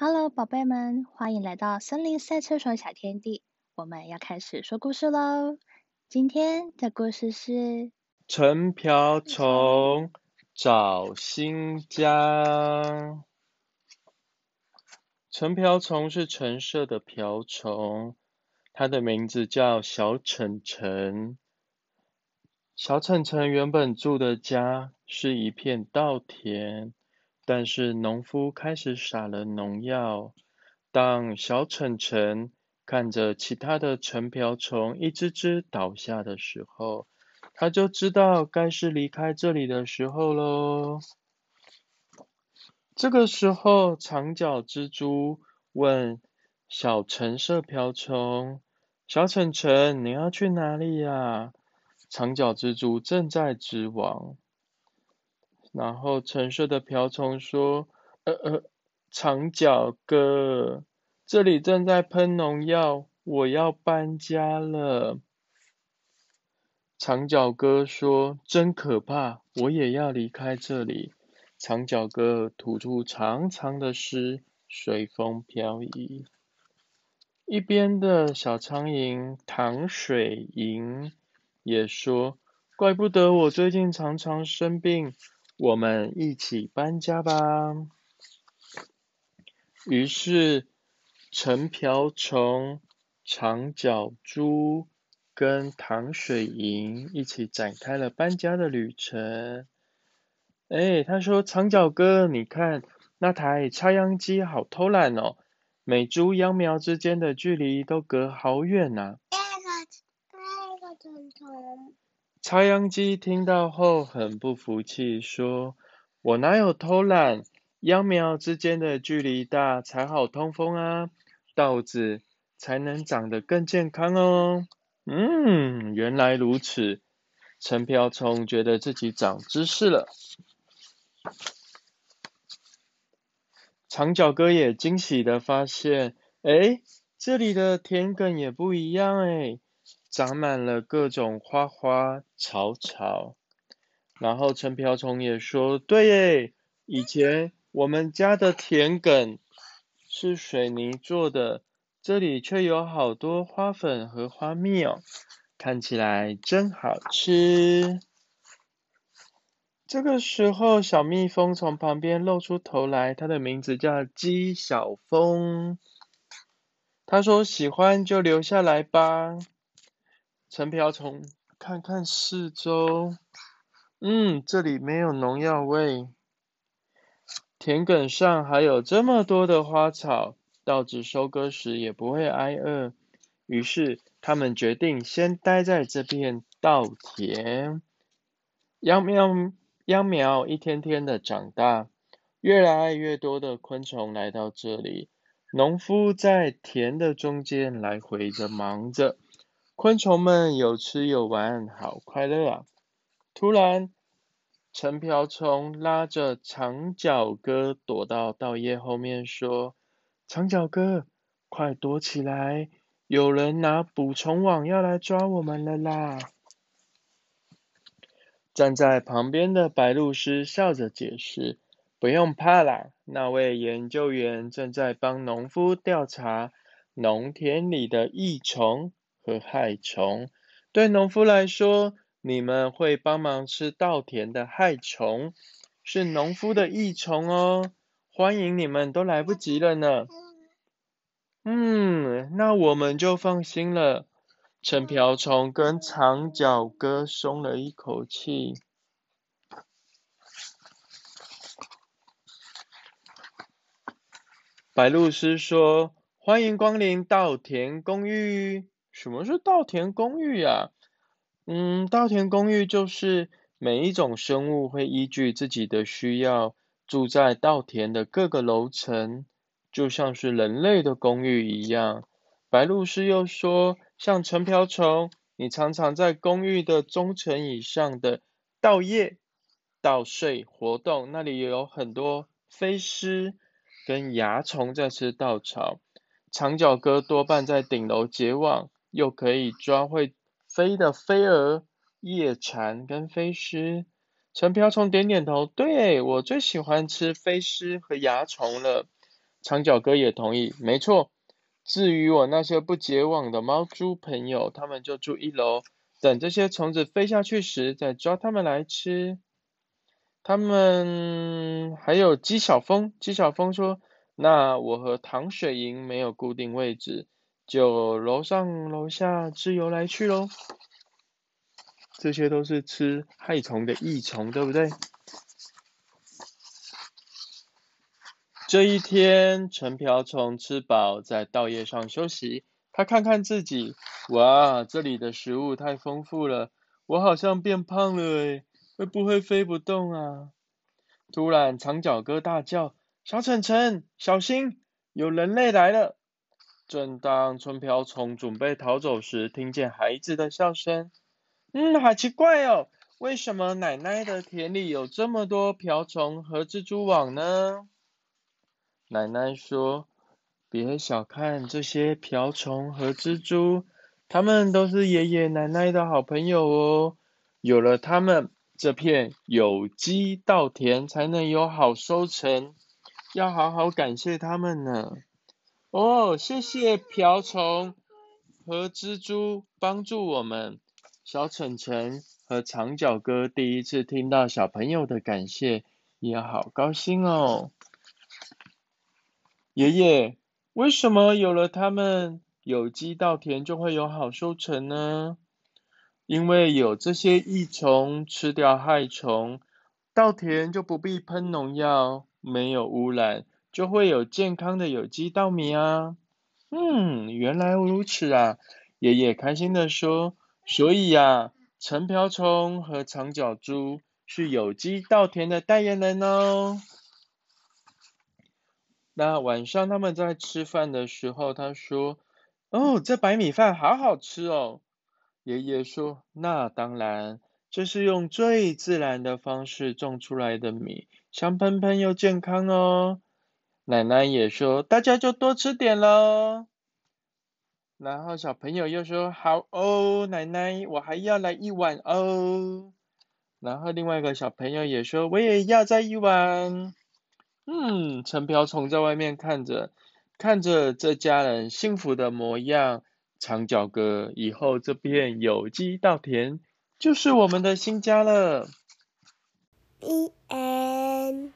Hello，宝贝们，欢迎来到森林赛车手小天地。我们要开始说故事喽。今天的故事是陈瓢虫找新家。陈瓢虫是陈设的瓢虫，它的名字叫小橙橙。小橙橙原本住的家是一片稻田，但是农夫开始撒了农药。当小橙橙看着其他的陈瓢虫一只只倒下的时候，他就知道该是离开这里的时候喽。这个时候，长脚蜘蛛问小橙色瓢虫：“小橙橙，你要去哪里呀？”长脚蜘蛛正在织网。然后橙色的瓢虫说：“呃呃，长脚哥，这里正在喷农药，我要搬家了。”长脚哥说：“真可怕，我也要离开这里。”长脚哥吐出长长的丝，随风飘逸。一边的小苍蝇糖水蝇也说：“怪不得我最近常常生病，我们一起搬家吧。”于是，陈瓢虫、长脚猪跟糖水银一起展开了搬家的旅程。哎，他说：“长脚哥，你看那台插秧机好偷懒哦，每株秧苗之间的距离都隔好远呐。”插秧机听到后很不服气，说：“我哪有偷懒？秧苗之间的距离大才好通风啊，稻子才能长得更健康哦。”嗯，原来如此。陈瓢虫觉得自己长知识了。长脚哥也惊喜的发现，哎，这里的田埂也不一样哎，长满了各种花花草草。然后陈瓢虫也说，对耶，以前我们家的田埂是水泥做的，这里却有好多花粉和花蜜哦，看起来真好吃。这个时候，小蜜蜂从旁边露出头来，它的名字叫鸡小蜂。他说：“喜欢就留下来吧。”陈瓢虫看看四周，嗯，这里没有农药味，田埂上还有这么多的花草，稻子收割时也不会挨饿。于是，他们决定先待在这片稻田。秧苗。秧苗一天天的长大，越来越多的昆虫来到这里。农夫在田的中间来回着忙着，昆虫们有吃有玩，好快乐啊！突然，陈瓢虫拉着长脚哥躲到稻叶后面，说：“长脚哥，快躲起来！有人拿捕虫网要来抓我们了啦！”站在旁边的白鹭师笑着解释：“不用怕啦，那位研究员正在帮农夫调查农田里的益虫和害虫。对农夫来说，你们会帮忙吃稻田的害虫，是农夫的益虫哦。欢迎你们，都来不及了呢。”嗯，那我们就放心了。陈瓢虫跟长脚哥松了一口气。白鹭鸶说：“欢迎光临稻田公寓。”什么是稻田公寓呀？嗯，稻田公寓就是每一种生物会依据自己的需要住在稻田的各个楼层，就像是人类的公寓一样。白鹭鸶又说。像陈瓢虫，你常常在公寓的中层以上的稻叶稻穗活动，那里也有很多飞虱跟蚜虫在吃稻草。长脚哥多半在顶楼结网，又可以抓会飞的飞蛾、叶蝉跟飞虱。陈瓢虫点点头，对我最喜欢吃飞虱和蚜虫了。长脚哥也同意，没错。至于我那些不结网的猫猪朋友，他们就住一楼，等这些虫子飞下去时再抓它们来吃。他们还有姬小峰，姬小峰说：“那我和糖水营没有固定位置，就楼上楼下自由来去喽。”这些都是吃害虫的益虫，对不对？这一天，陈瓢虫吃饱，在稻叶上休息。他看看自己，哇，这里的食物太丰富了，我好像变胖了诶，会不会飞不动啊？突然，长脚哥大叫：“小晨晨，小心，有人类来了！”正当春瓢虫准备逃走时，听见孩子的笑声。嗯，好奇怪哦，为什么奶奶的田里有这么多瓢虫和蜘蛛网呢？奶奶说：“别小看这些瓢虫和蜘蛛，它们都是爷爷奶奶的好朋友哦。有了它们，这片有机稻田才能有好收成。要好好感谢它们呢。”哦，谢谢瓢虫和蜘蛛帮助我们。小晨晨和长脚哥第一次听到小朋友的感谢，也好高兴哦。爷爷，为什么有了他们，有机稻田就会有好收成呢？因为有这些益虫吃掉害虫，稻田就不必喷农药，没有污染，就会有健康的有机稻米啊。嗯，原来如此啊！爷爷开心的说。所以呀，陈瓢虫和长脚猪是有机稻田的代言人哦。那晚上他们在吃饭的时候，他说：“哦，这白米饭好好吃哦。”爷爷说：“那当然，这是用最自然的方式种出来的米，香喷喷又健康哦。”奶奶也说：“大家就多吃点喽。”然后小朋友又说：“好哦，奶奶，我还要来一碗哦。”然后另外一个小朋友也说：“我也要再一碗。”嗯，陈瓢虫在外面看着，看着这家人幸福的模样。长脚哥，以后这片有机稻田就是我们的新家了。E N